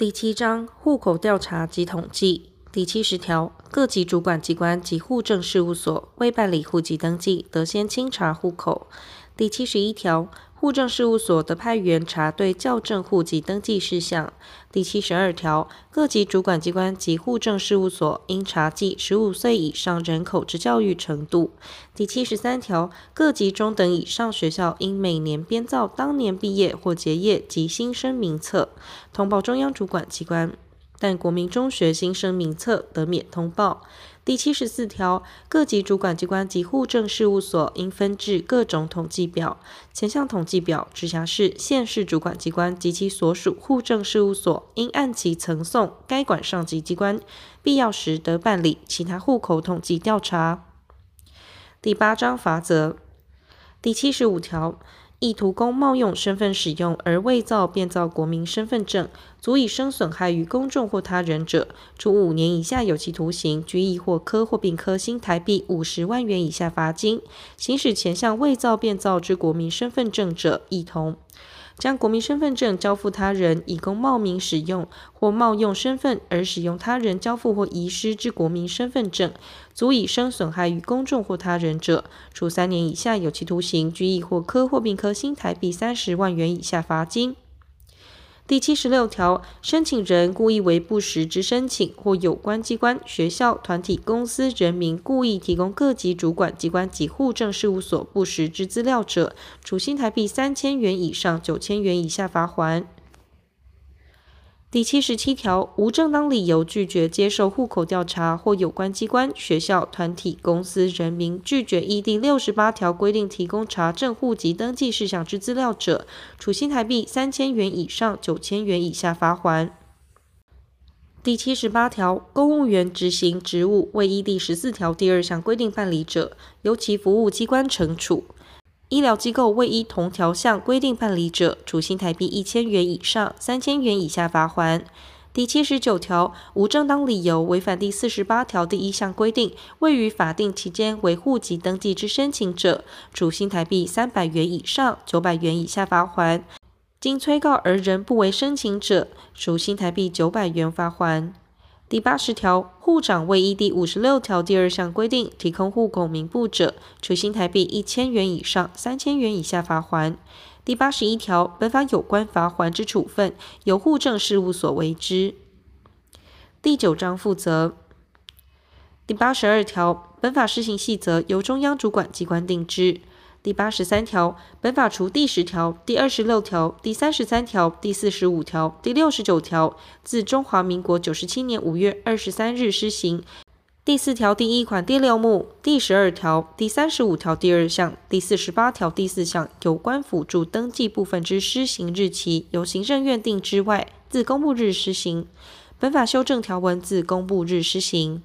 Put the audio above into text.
第七章户口调查及统计第七十条，各级主管机关及户政事务所未办理户籍登记，得先清查户口。第七十一条，户政事务所得派员查对校正户籍登记事项。第七十二条，各级主管机关及户政事务所应查计十五岁以上人口之教育程度。第七十三条，各级中等以上学校应每年编造当年毕业或结业及新生名册，通报中央主管机关。但国民中学新生名册得免通报。第七十四条，各级主管机关及户政事务所应分制各种统计表，前项统计表，直辖市、县市主管机关及其所属户政事务所应按其呈送该管上级机关，必要时得办理其他户口统计调查。第八章法则。第七十五条。意图供冒用身份使用而伪造、变造国民身份证，足以生损害于公众或他人者，处五年以下有期徒刑、拘役或科或并科新台币五十万元以下罚金。行使前项伪造、变造之国民身份证者，一同。将国民身份证交付他人，以供冒名使用，或冒用身份而使用他人交付或遗失之国民身份证，足以生损害于公众或他人者，处三年以下有期徒刑、拘役或科或并科新台币三十万元以下罚金。第七十六条，申请人故意为不实之申请，或有关机关、学校、团体、公司、人民故意提供各级主管机关及户政事务所不实之资料者，处新台币三千元以上九千元以下罚款。第七十七条，无正当理由拒绝接受户口调查，或有关机关、学校、团体、公司、人民拒绝依第六十八条规定提供查证户籍登记事项之资料者，处新台币三千元以上九千元以下罚锾。第七十八条，公务员执行职务未依第十四条第二项规定办理者，由其服务机关惩处。医疗机构未依同条项规定办理者，处新台币一千元以上三千元以下罚锾。第七十九条，无正当理由违反第四十八条第一项规定，未于法定期间为户籍登记之申请者，处新台币三百元以上九百元以下罚锾。经催告而仍不为申请者，处新台币九百元罚锾。第八十条，户长未依第五十六条第二项规定提供户口名簿者，处新台币一千元以上三千元以下罚锾。第八十一条，本法有关罚锾之处分，由户政事务所为之。第九章负责。第八十二条，本法施行细则由中央主管机关定之。第八十三条，本法除第十条、第二十六条、第三十三条、第四十五条、第六十九条，自中华民国九十七年五月二十三日施行。第四条第一款第六目、第十二条、第三十五条第二项、第四十八条第四项有关辅助登记部分之施行日期，由行政院定之外，自公布日施行。本法修正条文自公布日施行。